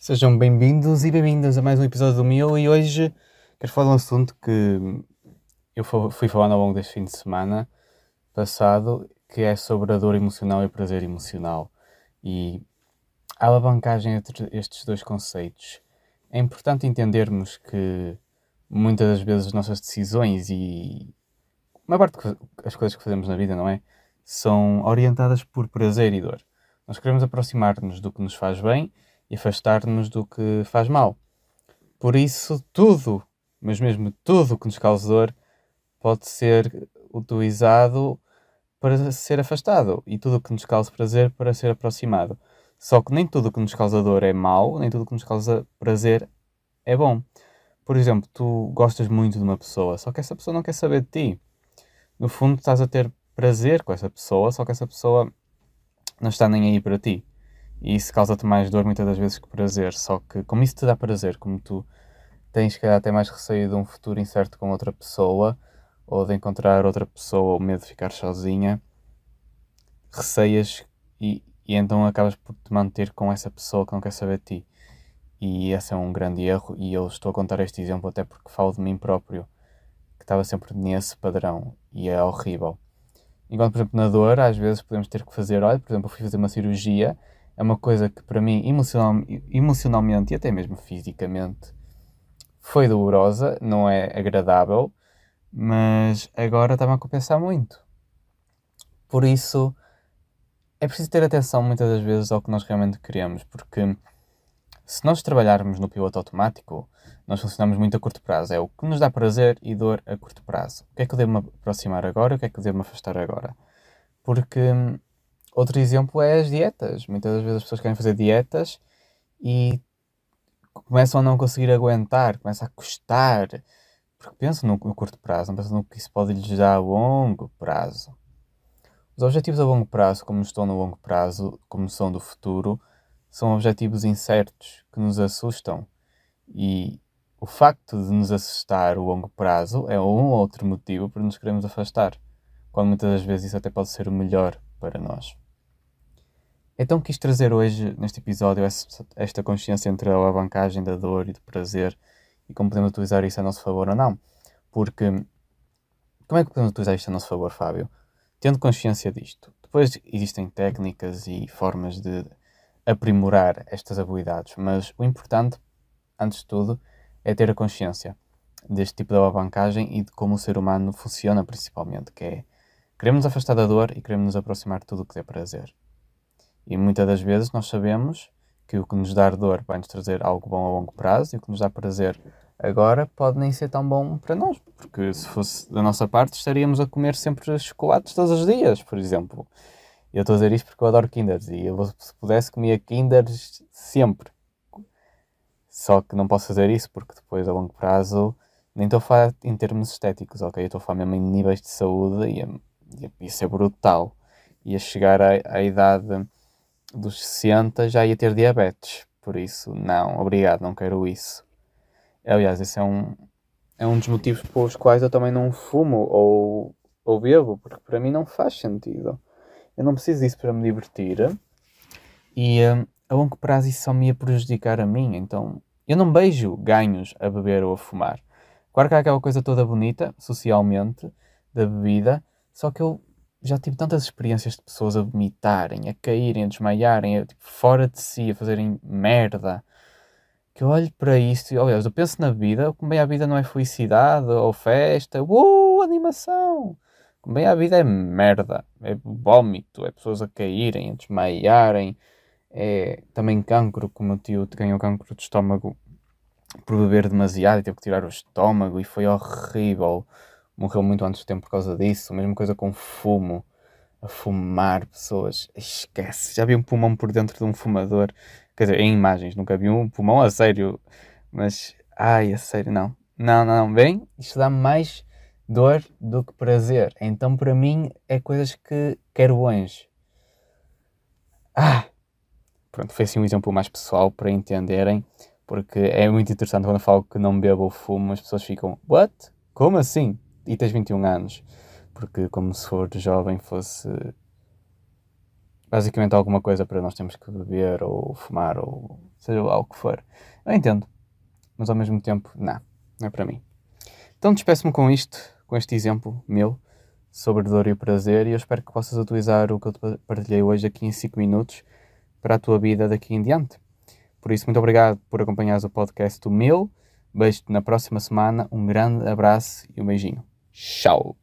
Sejam bem-vindos e bem-vindas a mais um episódio do meu e hoje quero falar de um assunto que eu fui falando ao longo deste fim de semana passado, que é sobre a dor emocional e o prazer emocional. E a alavancagem entre estes dois conceitos. É importante entendermos que muitas das vezes as nossas decisões e a maior parte das coisas que fazemos na vida, não é? São orientadas por prazer e dor. Nós queremos aproximar-nos do que nos faz bem e afastar-nos do que faz mal. Por isso, tudo, mas mesmo tudo que nos causa dor, pode ser utilizado para ser afastado e tudo o que nos causa prazer para ser aproximado. Só que nem tudo o que nos causa dor é mau, nem tudo o que nos causa prazer é bom. Por exemplo, tu gostas muito de uma pessoa, só que essa pessoa não quer saber de ti. No fundo, estás a ter prazer com essa pessoa, só que essa pessoa não está nem aí para ti. E isso causa-te mais dor muitas das vezes que prazer. Só que, como isso te dá prazer, como tu tens que até mais receio de um futuro incerto com outra pessoa, ou de encontrar outra pessoa, ou medo de ficar sozinha, receias e, e então acabas por te manter com essa pessoa que não quer saber de ti. E esse é um grande erro. E eu estou a contar este exemplo até porque falo de mim próprio, que estava sempre nesse padrão. E é horrível. Enquanto, por exemplo, na dor, às vezes podemos ter que fazer, olha, por exemplo, eu fui fazer uma cirurgia, é uma coisa que para mim, emocional, emocionalmente e até mesmo fisicamente, foi dolorosa, não é agradável, mas agora está-me a compensar muito. Por isso, é preciso ter atenção muitas das vezes ao que nós realmente queremos, porque se nós trabalharmos no piloto automático, nós funcionamos muito a curto prazo. É o que nos dá prazer e dor a curto prazo. O que é que eu devo me aproximar agora? O que é que eu devo me afastar agora? Porque outro exemplo é as dietas. Muitas das vezes as pessoas querem fazer dietas e começam a não conseguir aguentar, começa a custar. Porque pensam no, no curto prazo, não pensam no que isso pode lhes dar a longo prazo. Os objetivos a longo prazo, como estão no longo prazo, como são do futuro, são objetivos incertos que nos assustam. E o facto de nos assustar o longo prazo é um ou outro motivo para nos queremos afastar, quando muitas das vezes isso até pode ser o melhor para nós. Então quis trazer hoje, neste episódio, esta consciência entre a alavancagem da dor e do prazer e como podemos utilizar isso a nosso favor ou não. Porque, como é que podemos utilizar isto a nosso favor, Fábio? Tendo consciência disto. Depois existem técnicas e formas de aprimorar estas habilidades, mas o importante, antes de tudo, é ter a consciência deste tipo de alavancagem e de como o ser humano funciona principalmente, que é queremos nos afastar da dor e queremos nos aproximar de tudo o que dê prazer. E muitas das vezes nós sabemos que o que nos dá dor vai nos trazer algo bom a longo prazo e o que nos dá prazer agora pode nem ser tão bom para nós, porque se fosse da nossa parte estaríamos a comer sempre chocolates todos os dias, por exemplo. Eu estou a dizer isto porque eu adoro Kinders e eu, se pudesse comia Kinders sempre. Só que não posso fazer isso porque depois a longo prazo nem estou a falar em termos estéticos, ok? Eu estou a falar mesmo em níveis de saúde e isso é brutal. Ia chegar à, à idade dos 60 já ia ter diabetes. Por isso, não, obrigado, não quero isso. Aliás, esse é um, é um dos motivos pelos quais eu também não fumo ou, ou bebo, porque para mim não faz sentido. Eu não preciso disso para me divertir e um, a longo prazo isso só me ia prejudicar a mim. Então eu não beijo ganhos a beber ou a fumar. Claro que há aquela coisa toda bonita, socialmente, da bebida, só que eu já tive tantas experiências de pessoas a vomitarem, a caírem, a desmaiarem, a, tipo, fora de si, a fazerem merda, que eu olho para isto e, aliás, eu penso na vida, como bem a vida não é felicidade ou festa, uh, animação! Como bem a vida é merda, é vómito, é pessoas a caírem, a desmaiarem, é também cancro, como o tio ganhou cancro de estômago por beber demasiado e teve que tirar o estômago e foi horrível. Morreu muito antes do tempo por causa disso. Mesma coisa com fumo. A fumar pessoas. Esquece. Já vi um pulmão por dentro de um fumador. Quer dizer, em imagens. Nunca vi um pulmão a sério. Mas, ai, a sério, não. Não, não, não. Bem, isto dá mais dor do que prazer. Então, para mim, é coisas que quero longe. Ah! Pronto, foi assim um exemplo mais pessoal para entenderem, porque é muito interessante quando eu falo que não bebo ou fumo, as pessoas ficam, what? Como assim? E tens 21 anos? Porque como se for jovem fosse basicamente alguma coisa para nós termos que beber ou fumar ou seja lá o que for. Eu entendo, mas ao mesmo tempo, não, não é para mim. Então despeço-me com isto, com este exemplo meu sobre dor e prazer e eu espero que possas utilizar o que eu te partilhei hoje aqui em 5 minutos para a tua vida daqui em diante. Por isso, muito obrigado por acompanhares o podcast do meu. Beijo-te na próxima semana, um grande abraço e um beijinho. 少。